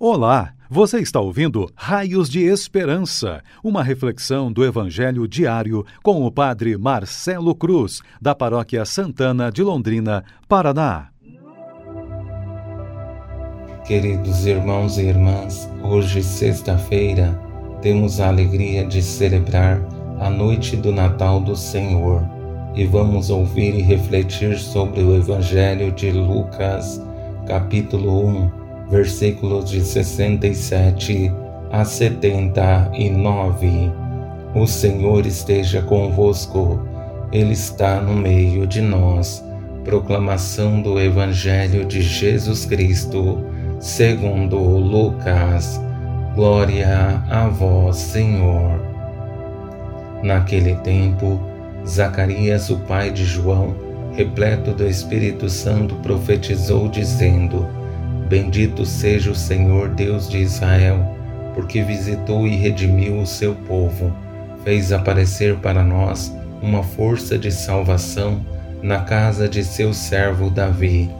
Olá, você está ouvindo Raios de Esperança, uma reflexão do Evangelho diário com o Padre Marcelo Cruz, da Paróquia Santana de Londrina, Paraná. Queridos irmãos e irmãs, hoje, sexta-feira, temos a alegria de celebrar a noite do Natal do Senhor e vamos ouvir e refletir sobre o Evangelho de Lucas, capítulo 1 versículos de 67 a 79. O Senhor esteja convosco, Ele está no meio de nós. Proclamação do Evangelho de Jesus Cristo, segundo Lucas. Glória a vós, Senhor. Naquele tempo, Zacarias, o pai de João, repleto do Espírito Santo, profetizou, dizendo: Bendito seja o Senhor Deus de Israel, porque visitou e redimiu o seu povo, fez aparecer para nós uma força de salvação na casa de seu servo Davi,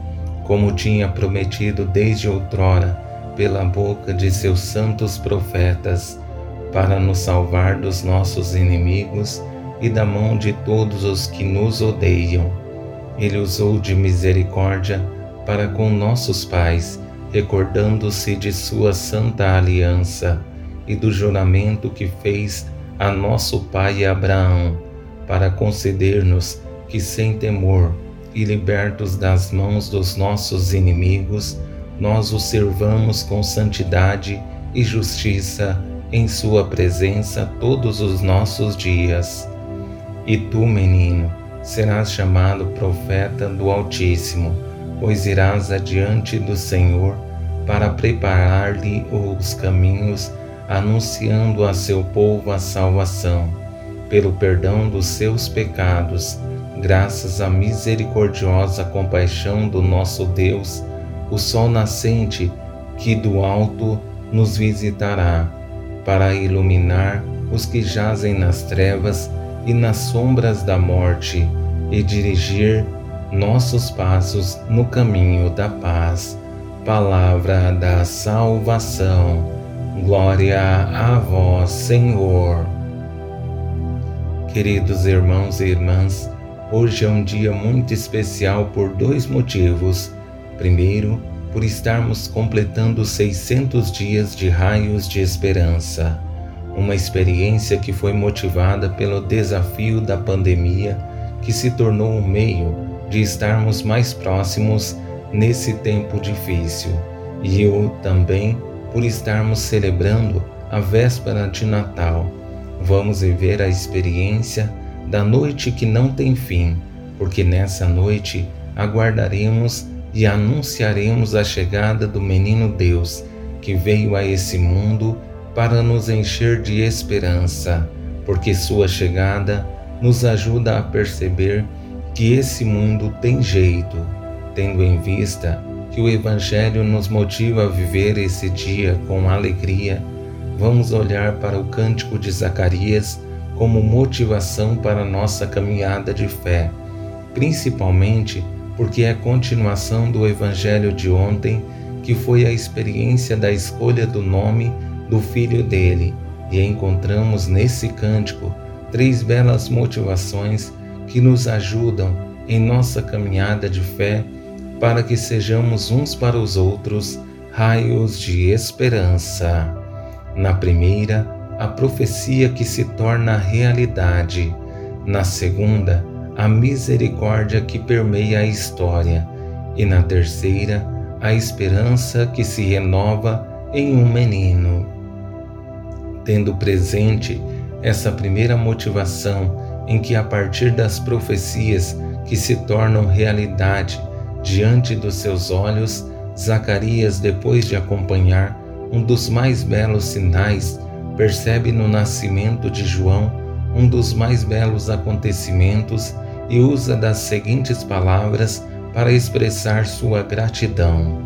como tinha prometido desde outrora pela boca de seus santos profetas, para nos salvar dos nossos inimigos e da mão de todos os que nos odeiam. Ele usou de misericórdia para com nossos pais, recordando-se de sua santa aliança e do juramento que fez a nosso pai Abraão, para conceder-nos que, sem temor e libertos das mãos dos nossos inimigos, nós o servamos com santidade e justiça em Sua presença todos os nossos dias. E tu, menino, serás chamado profeta do Altíssimo pois irás adiante do Senhor para preparar-lhe os caminhos, anunciando a seu povo a salvação, pelo perdão dos seus pecados, graças à misericordiosa compaixão do nosso Deus, o sol nascente que do alto nos visitará, para iluminar os que jazem nas trevas e nas sombras da morte, e dirigir nossos passos no caminho da paz. Palavra da salvação. Glória a vós, Senhor. Queridos irmãos e irmãs, hoje é um dia muito especial por dois motivos. Primeiro, por estarmos completando 600 dias de raios de esperança, uma experiência que foi motivada pelo desafio da pandemia que se tornou um meio de estarmos mais próximos nesse tempo difícil e eu também por estarmos celebrando a véspera de Natal. Vamos viver a experiência da noite que não tem fim, porque nessa noite aguardaremos e anunciaremos a chegada do menino Deus que veio a esse mundo para nos encher de esperança, porque sua chegada nos ajuda a perceber que esse mundo tem jeito, tendo em vista que o Evangelho nos motiva a viver esse dia com alegria, vamos olhar para o cântico de Zacarias como motivação para nossa caminhada de fé, principalmente porque é continuação do Evangelho de ontem, que foi a experiência da escolha do nome do filho dele, e encontramos nesse cântico três belas motivações que nos ajudam em nossa caminhada de fé para que sejamos uns para os outros raios de esperança. Na primeira, a profecia que se torna realidade. Na segunda, a misericórdia que permeia a história. E na terceira, a esperança que se renova em um menino. Tendo presente essa primeira motivação em que, a partir das profecias que se tornam realidade diante dos seus olhos, Zacarias, depois de acompanhar um dos mais belos sinais, percebe no nascimento de João um dos mais belos acontecimentos e usa das seguintes palavras para expressar sua gratidão: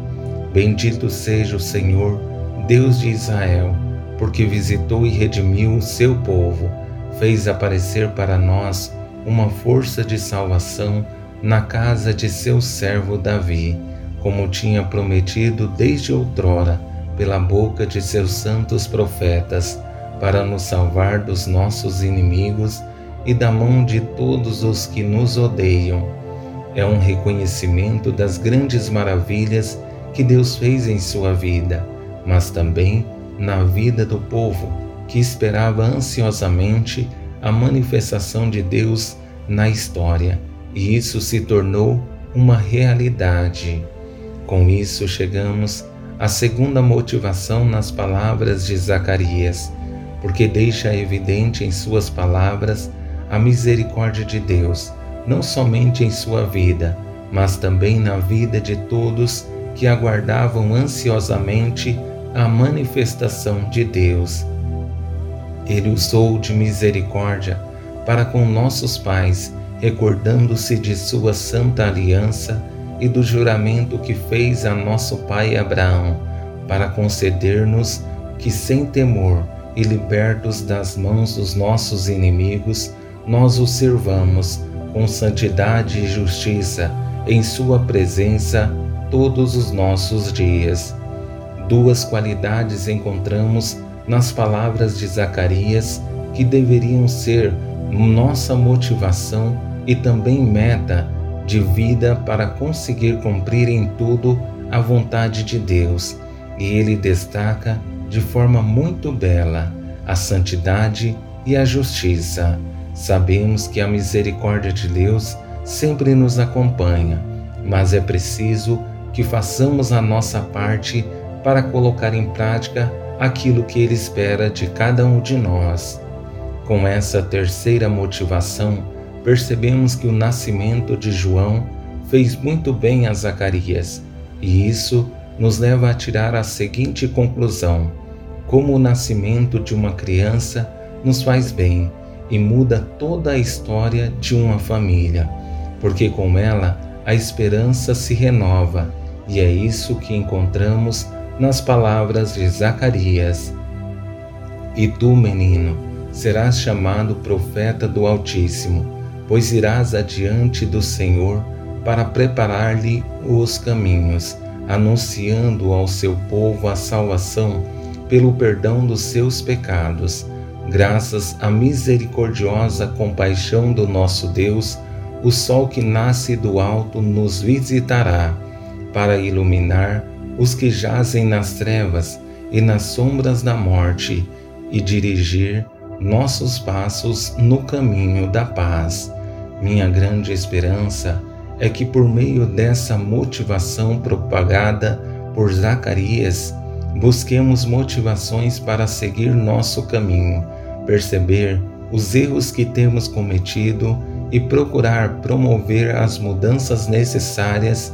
Bendito seja o Senhor, Deus de Israel, porque visitou e redimiu o seu povo fez aparecer para nós uma força de salvação na casa de seu servo Davi, como tinha prometido desde outrora pela boca de seus santos profetas, para nos salvar dos nossos inimigos e da mão de todos os que nos odeiam. É um reconhecimento das grandes maravilhas que Deus fez em sua vida, mas também na vida do povo que esperava ansiosamente a manifestação de Deus na história, e isso se tornou uma realidade. Com isso, chegamos à segunda motivação nas palavras de Zacarias, porque deixa evidente em suas palavras a misericórdia de Deus, não somente em sua vida, mas também na vida de todos que aguardavam ansiosamente a manifestação de Deus. Ele usou de misericórdia para com nossos pais, recordando-se de sua santa aliança e do juramento que fez a nosso pai Abraão, para conceder-nos que, sem temor e libertos das mãos dos nossos inimigos, nós o servamos com santidade e justiça em Sua presença todos os nossos dias. Duas qualidades encontramos nas palavras de Zacarias que deveriam ser nossa motivação e também meta de vida para conseguir cumprir em tudo a vontade de Deus. E ele destaca de forma muito bela a santidade e a justiça. Sabemos que a misericórdia de Deus sempre nos acompanha, mas é preciso que façamos a nossa parte para colocar em prática aquilo que Ele espera de cada um de nós. Com essa terceira motivação, percebemos que o nascimento de João fez muito bem a Zacarias, e isso nos leva a tirar a seguinte conclusão: como o nascimento de uma criança nos faz bem e muda toda a história de uma família, porque com ela a esperança se renova, e é isso que encontramos nas palavras de Zacarias. E tu, menino, serás chamado profeta do Altíssimo, pois irás adiante do Senhor para preparar-lhe os caminhos, anunciando ao seu povo a salvação pelo perdão dos seus pecados. Graças à misericordiosa compaixão do nosso Deus, o sol que nasce do alto nos visitará para iluminar os que jazem nas trevas e nas sombras da morte e dirigir nossos passos no caminho da paz. Minha grande esperança é que, por meio dessa motivação propagada por Zacarias, busquemos motivações para seguir nosso caminho, perceber os erros que temos cometido e procurar promover as mudanças necessárias